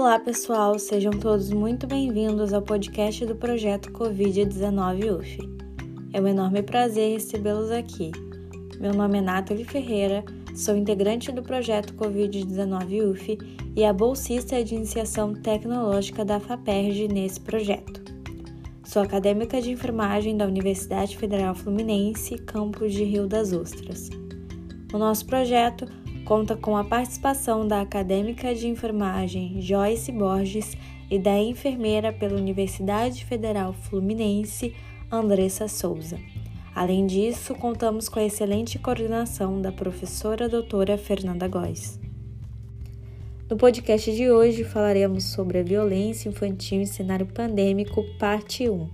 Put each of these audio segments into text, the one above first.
Olá, pessoal, sejam todos muito bem-vindos ao podcast do projeto Covid-19 UF. É um enorme prazer recebê-los aqui. Meu nome é Nathalie Ferreira, sou integrante do projeto Covid-19 UF e a bolsista de iniciação tecnológica da FAPERJ nesse projeto. Sou acadêmica de enfermagem da Universidade Federal Fluminense, campus de Rio das Ostras. O nosso projeto conta com a participação da acadêmica de enfermagem Joyce Borges e da enfermeira pela Universidade Federal Fluminense, Andressa Souza. Além disso, contamos com a excelente coordenação da professora doutora Fernanda Góes. No podcast de hoje falaremos sobre a violência infantil em cenário pandêmico, parte 1.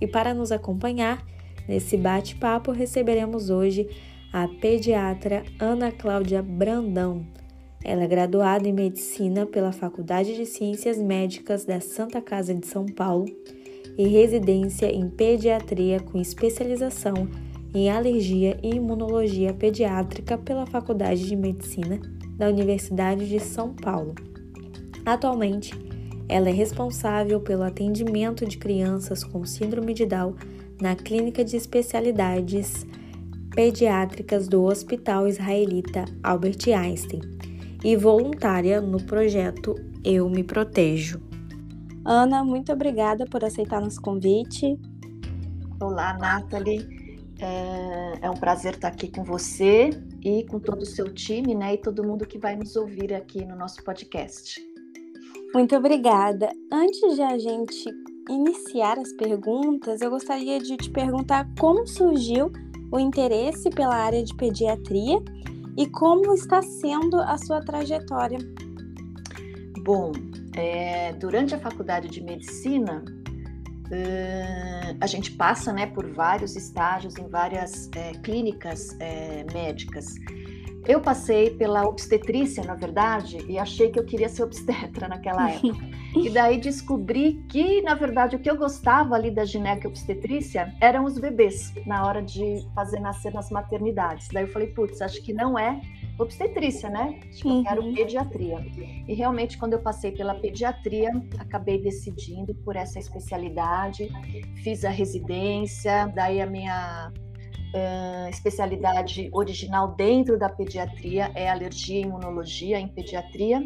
E para nos acompanhar nesse bate-papo, receberemos hoje a pediatra Ana Cláudia Brandão. Ela é graduada em medicina pela Faculdade de Ciências Médicas da Santa Casa de São Paulo e residência em pediatria com especialização em alergia e imunologia pediátrica pela Faculdade de Medicina da Universidade de São Paulo. Atualmente, ela é responsável pelo atendimento de crianças com síndrome de Down na Clínica de Especialidades pediátricas do Hospital Israelita Albert Einstein e voluntária no projeto Eu Me Protejo. Ana, muito obrigada por aceitar nosso convite. Olá, Nathalie. É, é um prazer estar aqui com você e com todo o seu time, né? E todo mundo que vai nos ouvir aqui no nosso podcast. Muito obrigada. Antes de a gente iniciar as perguntas, eu gostaria de te perguntar como surgiu o interesse pela área de pediatria e como está sendo a sua trajetória. Bom, é, durante a faculdade de medicina, uh, a gente passa né, por vários estágios em várias é, clínicas é, médicas. Eu passei pela obstetrícia, na verdade, e achei que eu queria ser obstetra naquela época. e daí descobri que, na verdade, o que eu gostava ali da gineco obstetrícia eram os bebês, na hora de fazer nascer nas maternidades. Daí eu falei, putz, acho que não é obstetrícia, né? Acho que uhum. eu quero uhum. pediatria. E realmente, quando eu passei pela pediatria, acabei decidindo por essa especialidade, fiz a residência, daí a minha Uh, especialidade original dentro da pediatria é alergia e imunologia em pediatria.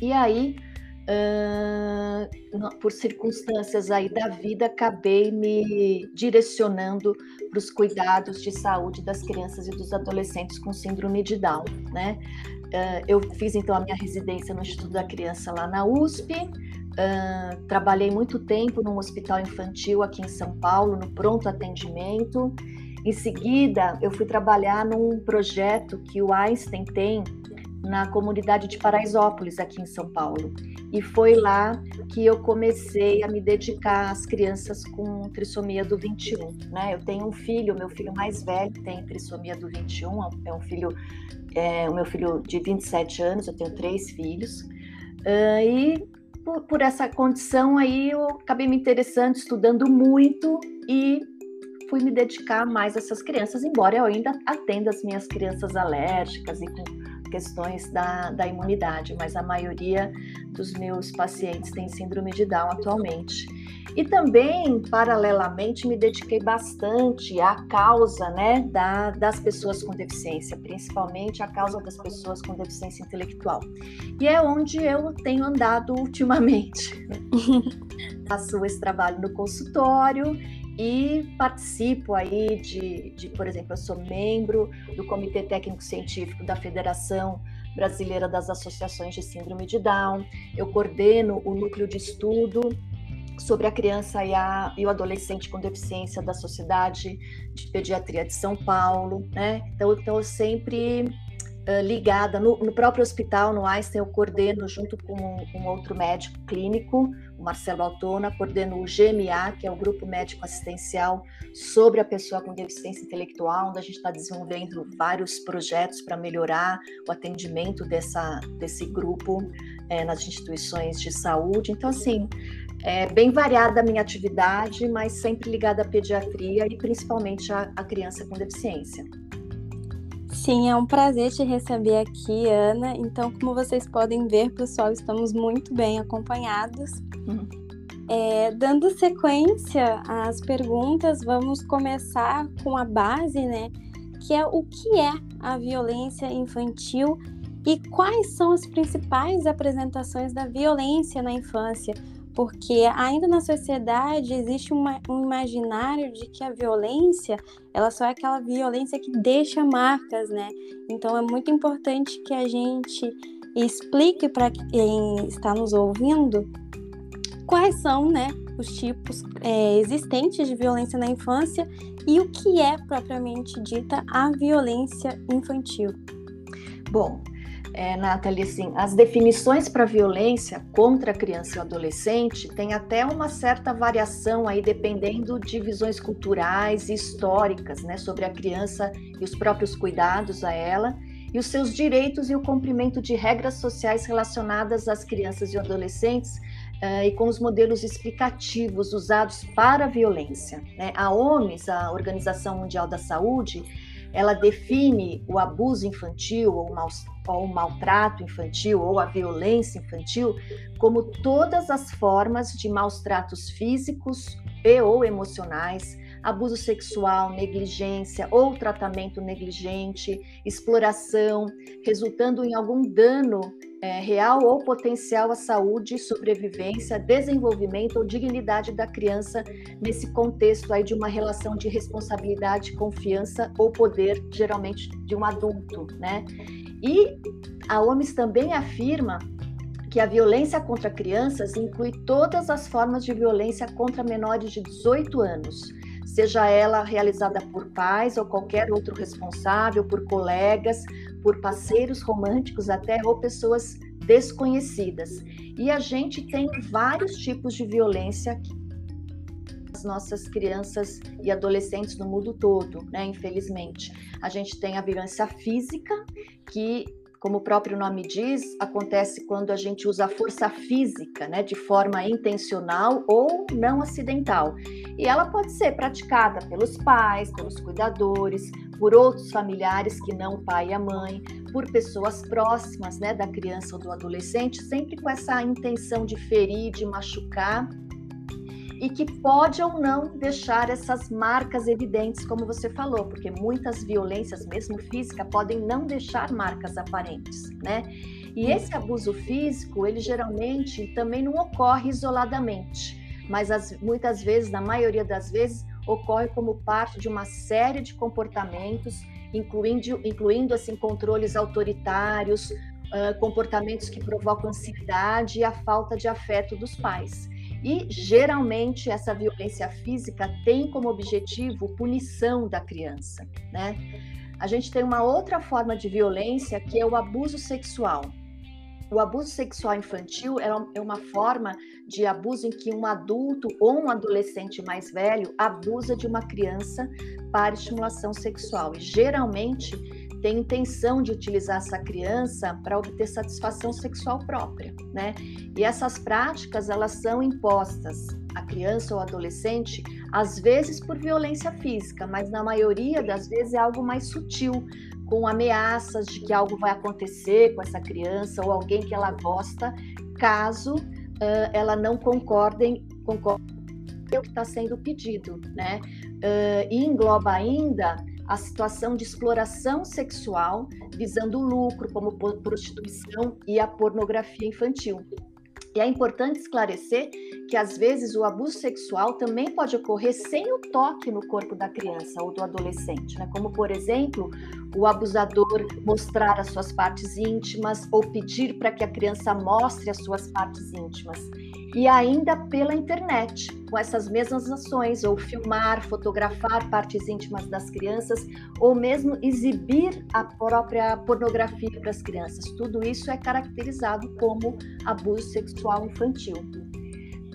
E aí, uh, por circunstâncias aí da vida, acabei me direcionando para os cuidados de saúde das crianças e dos adolescentes com síndrome de Down, né? Uh, eu fiz então a minha residência no Instituto da Criança lá na USP, Uh, trabalhei muito tempo num hospital infantil aqui em São Paulo, no pronto atendimento, em seguida, eu fui trabalhar num projeto que o Einstein tem na comunidade de Paraisópolis, aqui em São Paulo. E foi lá que eu comecei a me dedicar às crianças com trissomia do 21. Né? Eu tenho um filho, meu filho mais velho tem trissomia do 21, é um filho, é, o meu filho de 27 anos, eu tenho três filhos. Uh, e por, por essa condição aí eu acabei me interessando, estudando muito e fui me dedicar mais a essas crianças, embora eu ainda atenda as minhas crianças alérgicas e com questões da, da imunidade, mas a maioria dos meus pacientes tem síndrome de Down atualmente. E também, paralelamente, me dediquei bastante à causa né, da, das pessoas com deficiência, principalmente à causa das pessoas com deficiência intelectual. E é onde eu tenho andado ultimamente. Faço esse trabalho no consultório e participo aí de, de, por exemplo, eu sou membro do Comitê Técnico Científico da Federação Brasileira das Associações de Síndrome de Down, eu coordeno o núcleo de estudo sobre a criança e, a, e o adolescente com deficiência da Sociedade de Pediatria de São Paulo, né? Então, então eu sempre uh, ligada no, no, próprio hospital, no Einstein, eu coordeno junto com um, um outro médico clínico, o Marcelo Altona, coordeno o GMA, que é o Grupo Médico Assistencial sobre a pessoa com deficiência intelectual, onde a gente está desenvolvendo vários projetos para melhorar o atendimento dessa, desse grupo é, nas instituições de saúde. Então, assim, é bem variada a minha atividade, mas sempre ligada à pediatria e principalmente à, à criança com deficiência. Sim, é um prazer te receber aqui, Ana. Então, como vocês podem ver, pessoal, estamos muito bem acompanhados. Uhum. É, dando sequência às perguntas, vamos começar com a base, né? Que é o que é a violência infantil e quais são as principais apresentações da violência na infância, porque ainda na sociedade existe uma, um imaginário de que a violência ela só é aquela violência que deixa marcas, né? Então é muito importante que a gente explique para quem está nos ouvindo quais são, né, os tipos é, existentes de violência na infância e o que é propriamente dita a violência infantil. Bom, é, Nathalie, assim, as definições para violência contra a criança e o adolescente têm até uma certa variação aí, dependendo de visões culturais e históricas, né, sobre a criança e os próprios cuidados a ela, e os seus direitos e o cumprimento de regras sociais relacionadas às crianças e adolescentes, uh, e com os modelos explicativos usados para a violência. Né? A OMS, a Organização Mundial da Saúde, ela define o abuso infantil ou, mal, ou o maltrato infantil ou a violência infantil como todas as formas de maus tratos físicos e ou emocionais, abuso sexual, negligência ou tratamento negligente, exploração, resultando em algum dano é, real ou potencial à saúde, sobrevivência, desenvolvimento ou dignidade da criança nesse contexto aí de uma relação de responsabilidade, confiança ou poder, geralmente de um adulto, né? E a OMS também afirma que a violência contra crianças inclui todas as formas de violência contra menores de 18 anos, seja ela realizada por pais ou qualquer outro responsável, por colegas, por parceiros românticos até ou pessoas desconhecidas. E a gente tem vários tipos de violência as nossas crianças e adolescentes no mundo todo, né? Infelizmente, a gente tem a violência física que como o próprio nome diz, acontece quando a gente usa a força física, né, de forma intencional ou não acidental. E ela pode ser praticada pelos pais, pelos cuidadores, por outros familiares que não o pai e a mãe, por pessoas próximas, né, da criança ou do adolescente, sempre com essa intenção de ferir, de machucar e que pode ou não deixar essas marcas evidentes, como você falou, porque muitas violências, mesmo física, podem não deixar marcas aparentes, né? E esse abuso físico, ele geralmente também não ocorre isoladamente, mas as, muitas vezes, na maioria das vezes, ocorre como parte de uma série de comportamentos, incluindo, incluindo assim controles autoritários, comportamentos que provocam ansiedade e a falta de afeto dos pais. E geralmente essa violência física tem como objetivo punição da criança, né? A gente tem uma outra forma de violência que é o abuso sexual. O abuso sexual infantil é, é uma forma de abuso em que um adulto ou um adolescente mais velho abusa de uma criança para estimulação sexual. E geralmente tem intenção de utilizar essa criança para obter satisfação sexual própria, né? E essas práticas elas são impostas à criança ou adolescente às vezes por violência física, mas na maioria das vezes é algo mais sutil, com ameaças de que algo vai acontecer com essa criança ou alguém que ela gosta, caso uh, ela não concordem, concorde com o que está sendo pedido, né? Uh, e engloba ainda a situação de exploração sexual visando o lucro, como prostituição e a pornografia infantil. E é importante esclarecer que às vezes o abuso sexual também pode ocorrer sem o toque no corpo da criança ou do adolescente, né? como por exemplo, o abusador mostrar as suas partes íntimas ou pedir para que a criança mostre as suas partes íntimas e ainda pela internet, com essas mesmas ações, ou filmar, fotografar partes íntimas das crianças, ou mesmo exibir a própria pornografia para as crianças. Tudo isso é caracterizado como abuso sexual infantil.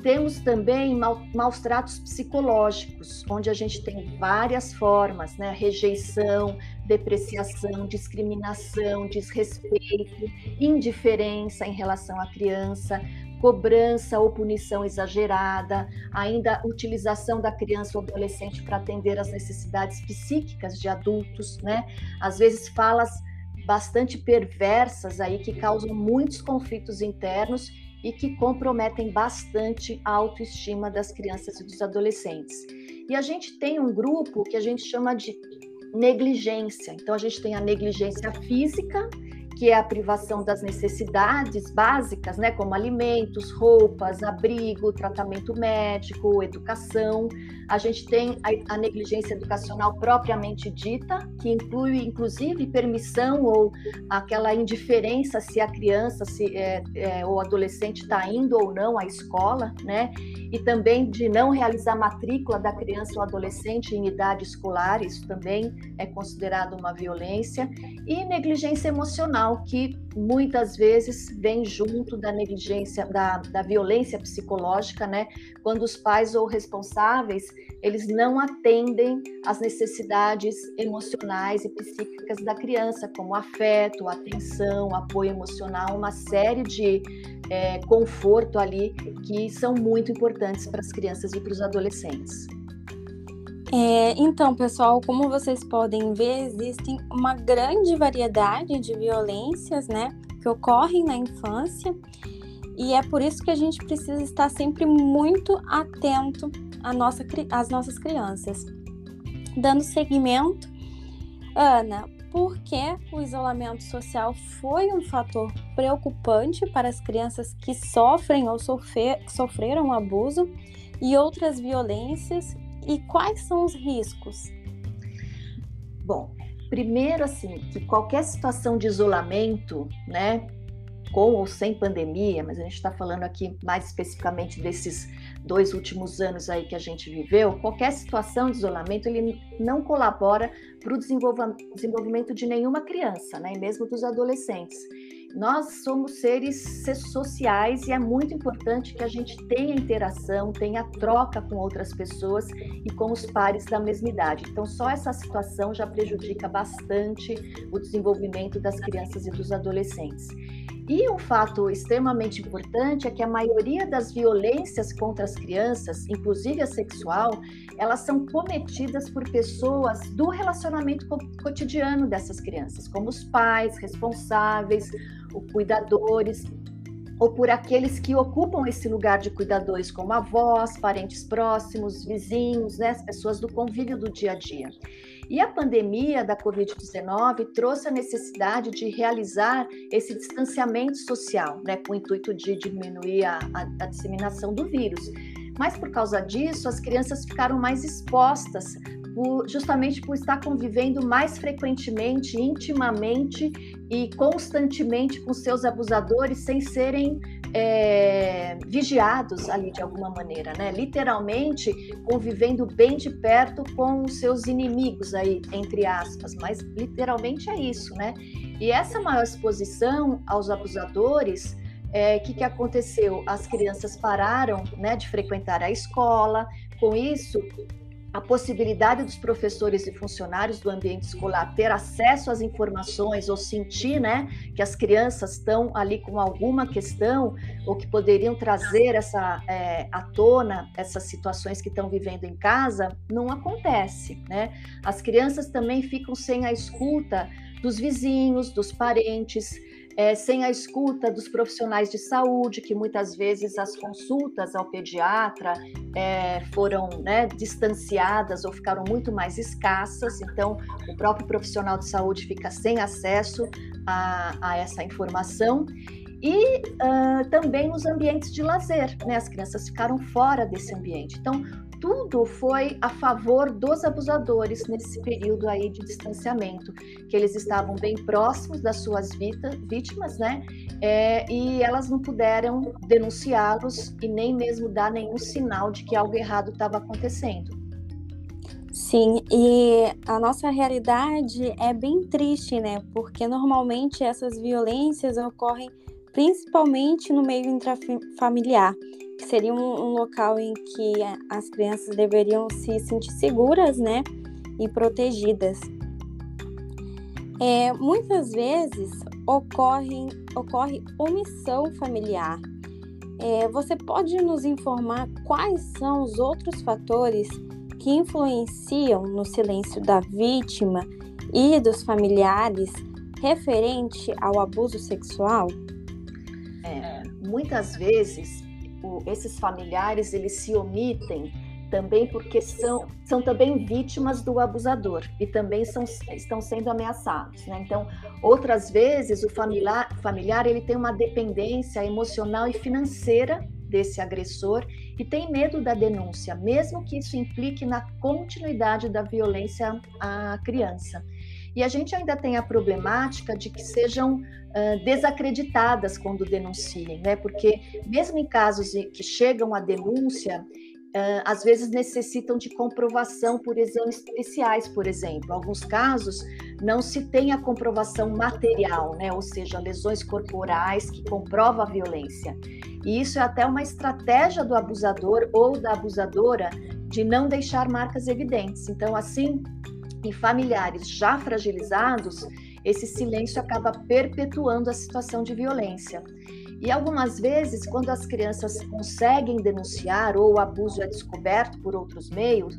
Temos também maus tratos psicológicos, onde a gente tem várias formas, né? Rejeição, depreciação, discriminação, desrespeito, indiferença em relação à criança, cobrança ou punição exagerada, ainda utilização da criança ou adolescente para atender às necessidades psíquicas de adultos, né? Às vezes falas bastante perversas aí que causam muitos conflitos internos e que comprometem bastante a autoestima das crianças e dos adolescentes. E a gente tem um grupo que a gente chama de negligência. Então a gente tem a negligência física, que é a privação das necessidades básicas, né, como alimentos, roupas, abrigo, tratamento médico, educação. A gente tem a, a, negligência educacional propriamente dita, que inclui inclusive permissão ou aquela indiferença se a criança se, é, é, ou adolescente está indo ou não à escola, né? E também de não realizar matrícula da criança ou adolescente em idade escolar, isso também é considerado uma violência. E negligência emocional, que muitas vezes vem junto da negligência, da, da violência psicológica, né? Quando os pais ou responsáveis eles não atendem às necessidades emocionais e psíquicas da criança, como afeto, atenção, apoio emocional, uma série de é, conforto ali que são muito importantes para as crianças e para os adolescentes. É, então, pessoal, como vocês podem ver, existem uma grande variedade de violências, né, que ocorrem na infância, e é por isso que a gente precisa estar sempre muito atento a nossa, as nossas crianças. Dando seguimento, Ana, por que o isolamento social foi um fator preocupante para as crianças que sofrem ou sofrer, sofreram abuso e outras violências e quais são os riscos? Bom, primeiro assim, que qualquer situação de isolamento, né, com ou sem pandemia, mas a gente está falando aqui mais especificamente desses dois últimos anos aí que a gente viveu, qualquer situação de isolamento ele não colabora para o desenvolvimento de nenhuma criança, né? E mesmo dos adolescentes. Nós somos seres sociais e é muito importante que a gente tenha interação, tenha troca com outras pessoas e com os pares da mesma idade. Então, só essa situação já prejudica bastante o desenvolvimento das crianças e dos adolescentes. E um fato extremamente importante é que a maioria das violências contra as crianças, inclusive a sexual, elas são cometidas por pessoas do relacionamento cotidiano dessas crianças, como os pais responsáveis, os cuidadores, ou por aqueles que ocupam esse lugar de cuidadores, como avós, parentes próximos, vizinhos, né, as pessoas do convívio do dia a dia. E a pandemia da Covid-19 trouxe a necessidade de realizar esse distanciamento social, né, com o intuito de diminuir a, a, a disseminação do vírus. Mas por causa disso, as crianças ficaram mais expostas por, justamente por estar convivendo mais frequentemente, intimamente e constantemente com seus abusadores sem serem é, vigiados ali de alguma maneira, né? Literalmente convivendo bem de perto com os seus inimigos aí, entre aspas, mas literalmente é isso, né? E essa maior exposição aos abusadores, o é, que, que aconteceu? As crianças pararam né, de frequentar a escola, com isso a possibilidade dos professores e funcionários do ambiente escolar ter acesso às informações ou sentir né, que as crianças estão ali com alguma questão ou que poderiam trazer essa é, à tona essas situações que estão vivendo em casa, não acontece. Né? As crianças também ficam sem a escuta dos vizinhos, dos parentes, é, sem a escuta dos profissionais de saúde, que muitas vezes as consultas ao pediatra é, foram né, distanciadas ou ficaram muito mais escassas, então o próprio profissional de saúde fica sem acesso a, a essa informação. E uh, também os ambientes de lazer, né? As crianças ficaram fora desse ambiente. Então, tudo foi a favor dos abusadores nesse período aí de distanciamento, que eles estavam bem próximos das suas vítimas, né? É, e elas não puderam denunciá-los e nem mesmo dar nenhum sinal de que algo errado estava acontecendo. Sim, e a nossa realidade é bem triste, né? Porque normalmente essas violências ocorrem principalmente no meio intrafamiliar que seria um, um local em que as crianças deveriam se sentir seguras, né, e protegidas. É, muitas vezes ocorre, omissão familiar é, você pode nos informar quais são os outros fatores que influenciam no silêncio da vítima e dos familiares referente ao abuso sexual? É, muitas vezes o, esses familiares eles se omitem também porque são, são também vítimas do abusador e também são, estão sendo ameaçados. Né? Então, outras vezes, o familiar, familiar ele tem uma dependência emocional e financeira desse agressor e tem medo da denúncia, mesmo que isso implique na continuidade da violência à criança. E a gente ainda tem a problemática de que sejam uh, desacreditadas quando denunciem, né? Porque mesmo em casos que chegam à denúncia, Uh, às vezes necessitam de comprovação por exames especiais, por exemplo. Em alguns casos, não se tem a comprovação material, né? ou seja, lesões corporais que comprovam a violência. E isso é até uma estratégia do abusador ou da abusadora de não deixar marcas evidentes. Então, assim, em familiares já fragilizados, esse silêncio acaba perpetuando a situação de violência. E algumas vezes, quando as crianças conseguem denunciar ou o abuso é descoberto por outros meios,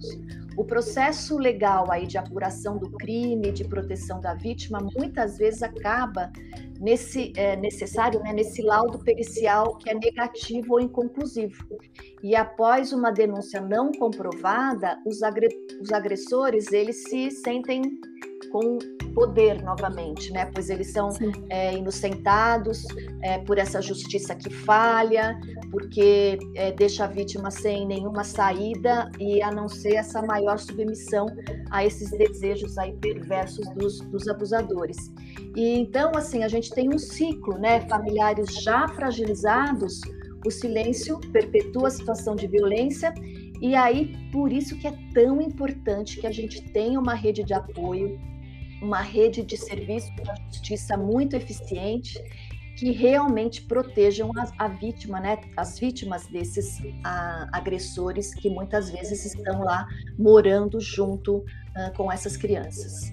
o processo legal aí de apuração do crime, de proteção da vítima, muitas vezes acaba nesse é, necessário, né, nesse laudo pericial que é negativo ou inconclusivo. E após uma denúncia não comprovada, os, agre os agressores eles se sentem com poder novamente, né? Pois eles são é, inocentados é, por essa justiça que falha, porque é, deixa a vítima sem nenhuma saída e a não ser essa maior submissão a esses desejos aí perversos dos, dos abusadores. E então, assim, a gente tem um ciclo, né? Familiares já fragilizados, o silêncio perpetua a situação de violência e aí, por isso que é tão importante que a gente tenha uma rede de apoio, uma rede de serviços da justiça muito eficiente que realmente protejam a, a vítima, né, as vítimas desses a, agressores que muitas vezes estão lá morando junto uh, com essas crianças.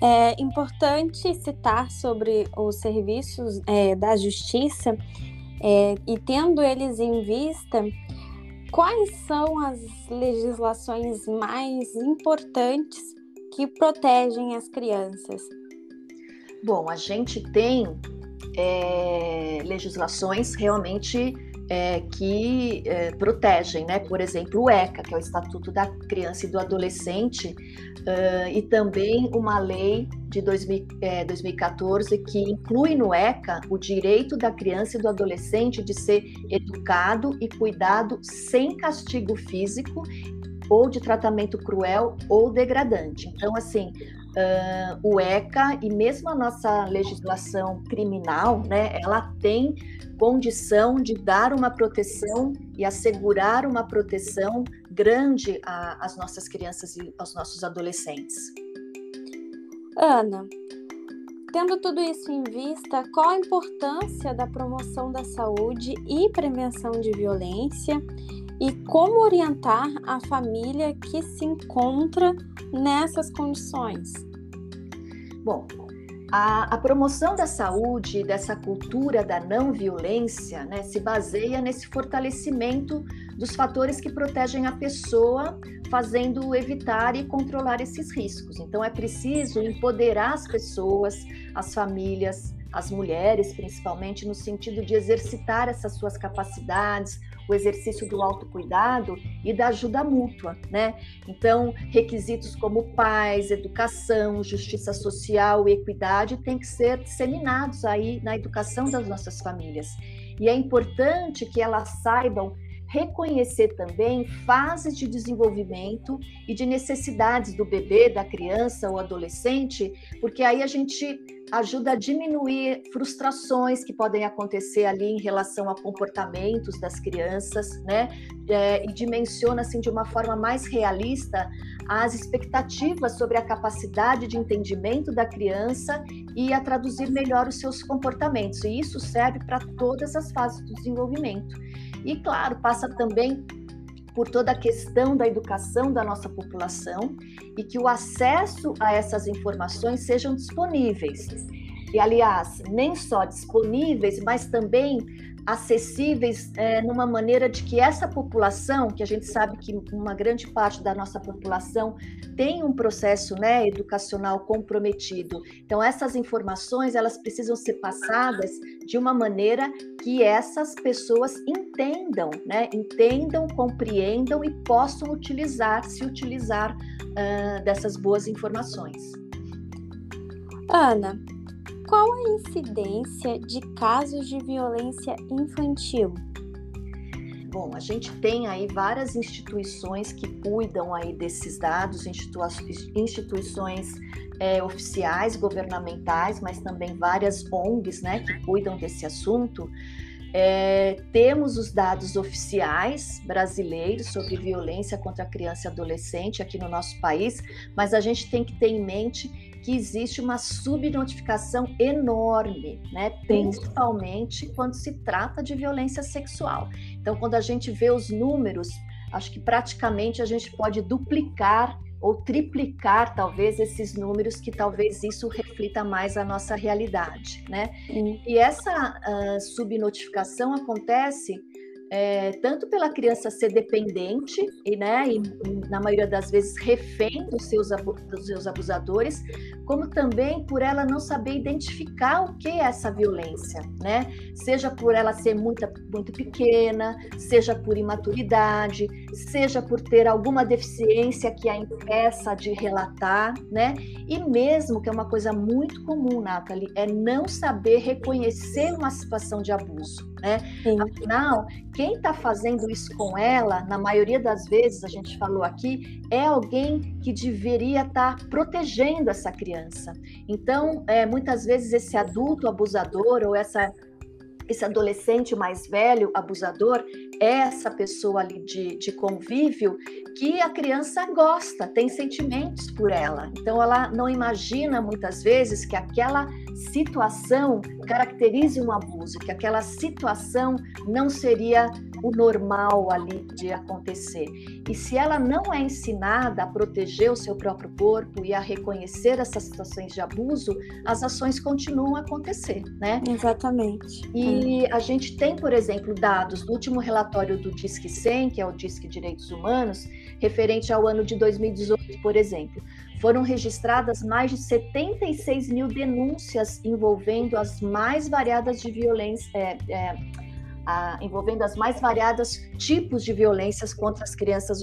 É importante citar sobre os serviços é, da justiça é, e tendo eles em vista, quais são as legislações mais importantes que protegem as crianças? Bom, a gente tem é, legislações realmente é, que é, protegem, né? Por exemplo, o ECA, que é o Estatuto da Criança e do Adolescente, uh, e também uma lei de 2000, 2014 que inclui no ECA o direito da criança e do adolescente de ser educado e cuidado sem castigo físico ou de tratamento cruel ou degradante. Então, assim, uh, o ECA e mesmo a nossa legislação criminal, né, ela tem condição de dar uma proteção e assegurar uma proteção grande às nossas crianças e aos nossos adolescentes. Ana, tendo tudo isso em vista, qual a importância da promoção da saúde e prevenção de violência e como orientar a família que se encontra nessas condições? Bom, a, a, promoção da saúde, dessa cultura da não violência, né, se baseia nesse fortalecimento dos fatores que protegem a pessoa, fazendo evitar e controlar esses riscos. Então, é preciso empoderar as pessoas, as famílias, as mulheres, principalmente, no sentido de exercitar essas suas capacidades, o exercício do autocuidado e da ajuda mútua, né? Então, requisitos como paz, educação, justiça social e equidade têm que ser disseminados aí na educação das nossas famílias. E é importante que elas saibam reconhecer também fases de desenvolvimento e de necessidades do bebê, da criança ou adolescente, porque aí a gente ajuda a diminuir frustrações que podem acontecer ali em relação a comportamentos das crianças, né? É, e dimensiona assim de uma forma mais realista as expectativas sobre a capacidade de entendimento da criança e a traduzir melhor os seus comportamentos. E isso serve para todas as fases do desenvolvimento. E, claro, passa também por toda a questão da educação da nossa população e que o acesso a essas informações sejam disponíveis. E aliás, nem só disponíveis, mas também acessíveis é, numa maneira de que essa população, que a gente sabe que uma grande parte da nossa população tem um processo né, educacional comprometido. Então, essas informações elas precisam ser passadas de uma maneira que essas pessoas entendam, né, entendam, compreendam e possam utilizar, se utilizar uh, dessas boas informações. Ana, qual a incidência de casos de violência infantil? Bom, a gente tem aí várias instituições que cuidam aí desses dados, institu instituições é, oficiais, governamentais, mas também várias ONGs, né, que cuidam desse assunto. É, temos os dados oficiais brasileiros sobre violência contra a criança e adolescente aqui no nosso país, mas a gente tem que ter em mente que existe uma subnotificação enorme, né? principalmente quando se trata de violência sexual. Então, quando a gente vê os números, acho que praticamente a gente pode duplicar ou triplicar talvez esses números que talvez isso reflita mais a nossa realidade, né? E essa uh, subnotificação acontece é, tanto pela criança ser dependente e, né, e, na maioria das vezes refém dos seus, dos seus abusadores, como também por ela não saber identificar o que é essa violência, né? Seja por ela ser muito, muito pequena, seja por imaturidade, seja por ter alguma deficiência que a impeça de relatar, né? E mesmo que é uma coisa muito comum, Nathalie, é não saber reconhecer uma situação de abuso, né? Sim. Afinal, quem está fazendo isso com ela, na maioria das vezes, a gente falou aqui, é alguém que deveria estar tá protegendo essa criança. Então, é, muitas vezes, esse adulto abusador ou essa esse adolescente mais velho, abusador, é essa pessoa ali de, de convívio que a criança gosta, tem sentimentos por ela. Então, ela não imagina muitas vezes que aquela situação caracterize um abuso, que aquela situação não seria o normal ali de acontecer. E se ela não é ensinada a proteger o seu próprio corpo e a reconhecer essas situações de abuso, as ações continuam a acontecer, né? Exatamente. E é. a gente tem, por exemplo, dados do último relatório do Disque 100, que é o Disque Direitos Humanos, referente ao ano de 2018, por exemplo. Foram registradas mais de 76 mil denúncias envolvendo as mais variadas de violência, é, é, a, envolvendo as mais variadas tipos de violências contra as crianças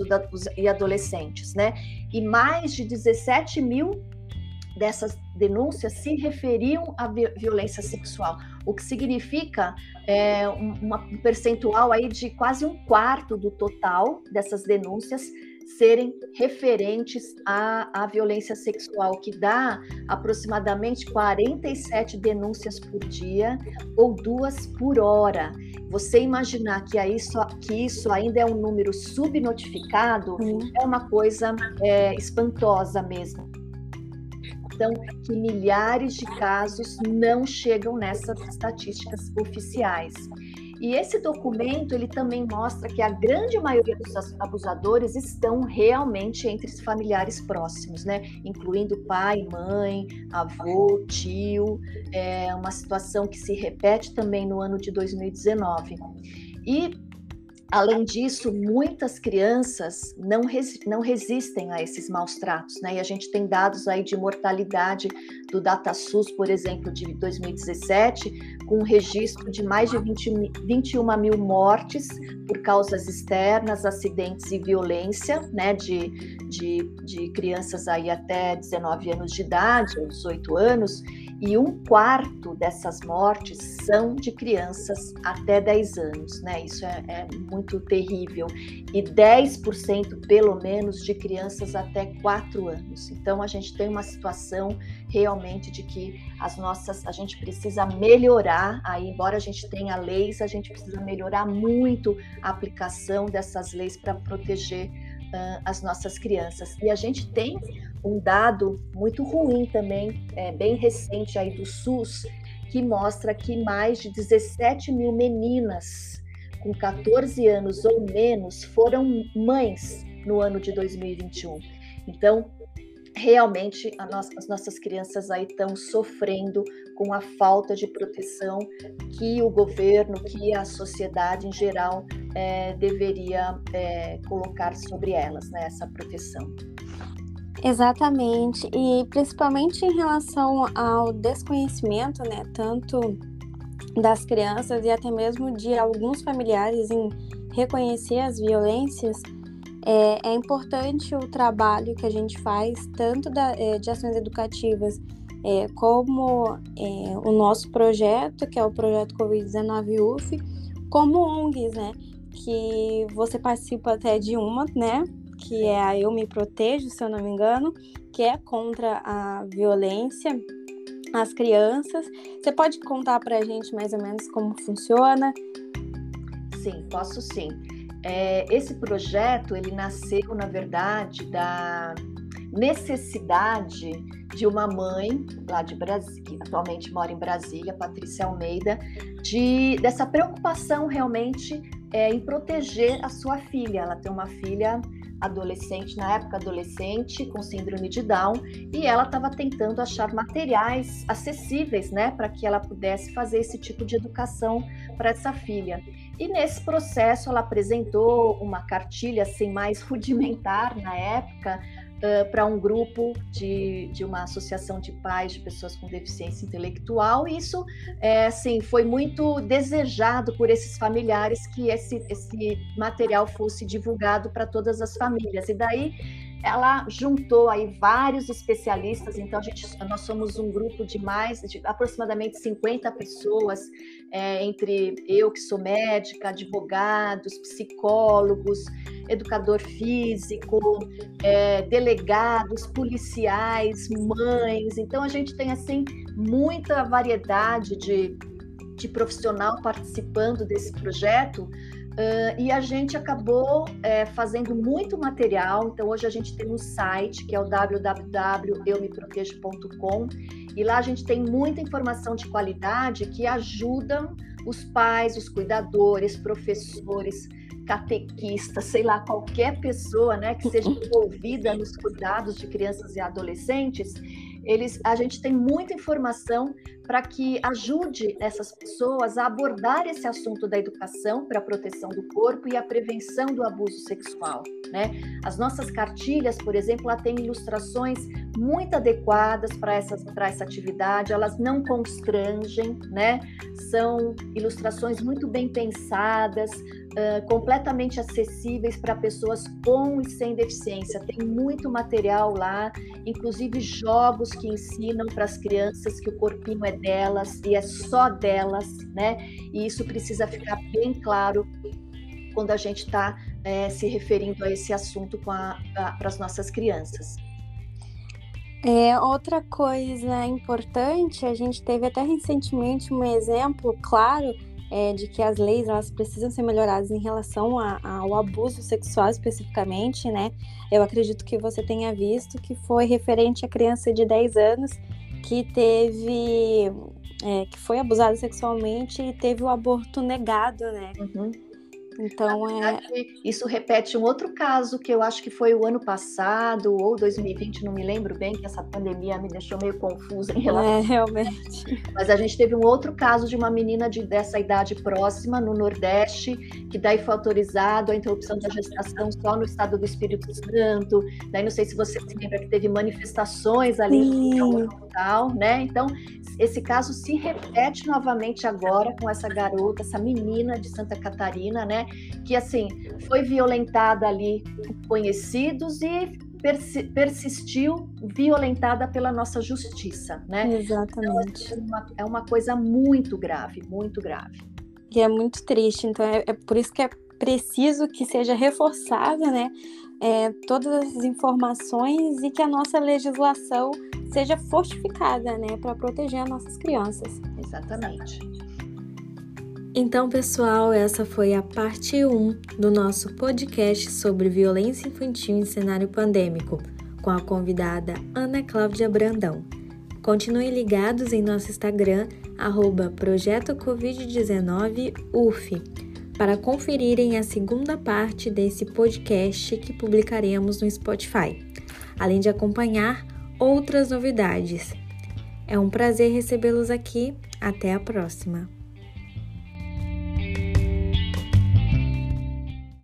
e adolescentes, né? E mais de 17 mil dessas denúncias se referiam à violência sexual, o que significa é, um percentual aí de quase um quarto do total dessas denúncias serem referentes à, à violência sexual, que dá aproximadamente 47 denúncias por dia ou duas por hora. Você imaginar que isso, que isso ainda é um número subnotificado é uma coisa é, espantosa mesmo. Então, que milhares de casos não chegam nessas estatísticas oficiais. E esse documento ele também mostra que a grande maioria dos abusadores estão realmente entre os familiares próximos, né? Incluindo pai, mãe, avô, tio. É uma situação que se repete também no ano de 2019. E Além disso, muitas crianças não, não resistem a esses maus tratos, né? E a gente tem dados aí de mortalidade do DataSUS, por exemplo, de 2017, com um registro de mais de 20, 21 mil mortes por causas externas, acidentes e violência, né? De, de, de crianças aí até 19 anos de idade, ou 18 anos, e um quarto dessas mortes são de crianças até 10 anos, né? Isso é, é muito terrível. E 10% pelo menos de crianças até 4 anos. Então a gente tem uma situação realmente de que as nossas a gente precisa melhorar, aí embora a gente tenha leis, a gente precisa melhorar muito a aplicação dessas leis para proteger uh, as nossas crianças. E a gente tem um dado muito ruim também, é, bem recente aí do SUS, que mostra que mais de 17 mil meninas com 14 anos ou menos foram mães no ano de 2021. Então, realmente as nossas crianças aí estão sofrendo com a falta de proteção que o governo, que a sociedade em geral é, deveria é, colocar sobre elas, né, essa proteção. Exatamente, e principalmente em relação ao desconhecimento, né, tanto das crianças e até mesmo de alguns familiares em reconhecer as violências, é, é importante o trabalho que a gente faz, tanto da, é, de ações educativas, é, como é, o nosso projeto, que é o projeto Covid-19 UF, como ONGs, né? Que você participa até de uma, né? Que é a Eu Me Protejo, se eu não me engano, que é contra a violência às crianças. Você pode contar para a gente mais ou menos como funciona? Sim, posso sim. É, esse projeto ele nasceu, na verdade, da necessidade de uma mãe lá de Brasília, que atualmente mora em Brasília, Patrícia Almeida, de dessa preocupação realmente é, em proteger a sua filha. Ela tem uma filha adolescente, na época adolescente, com síndrome de Down, e ela estava tentando achar materiais acessíveis, né, para que ela pudesse fazer esse tipo de educação para essa filha. E nesse processo ela apresentou uma cartilha assim mais rudimentar na época uh, para um grupo de, de uma associação de pais de pessoas com deficiência intelectual. Isso é, assim foi muito desejado por esses familiares que esse, esse material fosse divulgado para todas as famílias. E daí ela juntou aí vários especialistas, então a gente, nós somos um grupo de mais de aproximadamente 50 pessoas, é, entre eu que sou médica, advogados, psicólogos, educador físico, é, delegados, policiais, mães. Então a gente tem assim muita variedade de, de profissional participando desse projeto Uh, e a gente acabou é, fazendo muito material. Então, hoje a gente tem um site que é o www.eumeprotejo.com e lá a gente tem muita informação de qualidade que ajudam os pais, os cuidadores, professores, catequistas, sei lá, qualquer pessoa né, que seja envolvida nos cuidados de crianças e adolescentes eles, a gente tem muita informação para que ajude essas pessoas a abordar esse assunto da educação para a proteção do corpo e a prevenção do abuso sexual. Né? As nossas cartilhas, por exemplo, ela tem ilustrações muito adequadas para essa, essa atividade, elas não constrangem, né? são ilustrações muito bem pensadas, uh, completamente acessíveis para pessoas com e sem deficiência. Tem muito material lá, inclusive jogos que ensinam para as crianças que o corpinho é delas e é só delas, né? E isso precisa ficar bem claro quando a gente está é, se referindo a esse assunto para as nossas crianças. É, outra coisa importante, a gente teve até recentemente um exemplo claro é, de que as leis elas precisam ser melhoradas em relação a, ao abuso sexual especificamente, né? Eu acredito que você tenha visto que foi referente à criança de 10 anos que teve é, que foi abusada sexualmente e teve o aborto negado, né? Uhum. Então é. Isso repete um outro caso que eu acho que foi o ano passado ou 2020, não me lembro bem, que essa pandemia me deixou meio confusa em relação. É, realmente. Mas a gente teve um outro caso de uma menina de, dessa idade próxima no Nordeste, que daí foi autorizado a interrupção da gestação só no estado do Espírito Santo. Daí não sei se você se lembra que teve manifestações ali no local, né? Então, esse caso se repete novamente agora com essa garota, essa menina de Santa Catarina, né? Que assim foi violentada ali por conhecidos e persistiu violentada pela nossa justiça, né? Exatamente. Então, é, uma, é uma coisa muito grave, muito grave. E é muito triste. Então é, é por isso que é preciso que seja reforçada, né? É, todas as informações e que a nossa legislação seja fortificada, né, para proteger as nossas crianças. Exatamente. Então, pessoal, essa foi a parte 1 do nosso podcast sobre violência infantil em cenário pandêmico, com a convidada Ana Cláudia Brandão. Continuem ligados em nosso Instagram, arroba Projeto Covid-19UF, para conferirem a segunda parte desse podcast que publicaremos no Spotify. além de acompanhar outras novidades. É um prazer recebê-los aqui. Até a próxima!